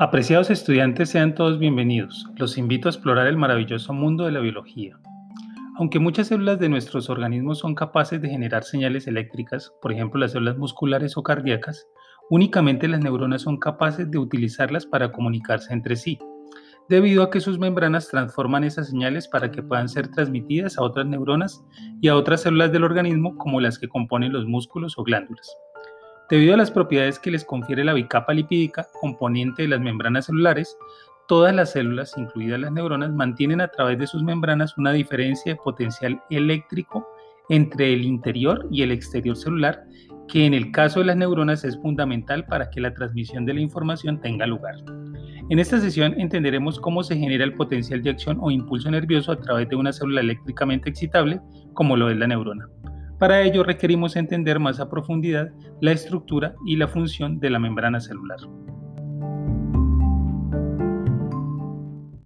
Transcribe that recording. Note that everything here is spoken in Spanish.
Apreciados estudiantes, sean todos bienvenidos. Los invito a explorar el maravilloso mundo de la biología. Aunque muchas células de nuestros organismos son capaces de generar señales eléctricas, por ejemplo las células musculares o cardíacas, únicamente las neuronas son capaces de utilizarlas para comunicarse entre sí, debido a que sus membranas transforman esas señales para que puedan ser transmitidas a otras neuronas y a otras células del organismo como las que componen los músculos o glándulas. Debido a las propiedades que les confiere la bicapa lipídica, componente de las membranas celulares, todas las células, incluidas las neuronas, mantienen a través de sus membranas una diferencia de potencial eléctrico entre el interior y el exterior celular, que en el caso de las neuronas es fundamental para que la transmisión de la información tenga lugar. En esta sesión entenderemos cómo se genera el potencial de acción o impulso nervioso a través de una célula eléctricamente excitable, como lo es la neurona. Para ello requerimos entender más a profundidad la estructura y la función de la membrana celular.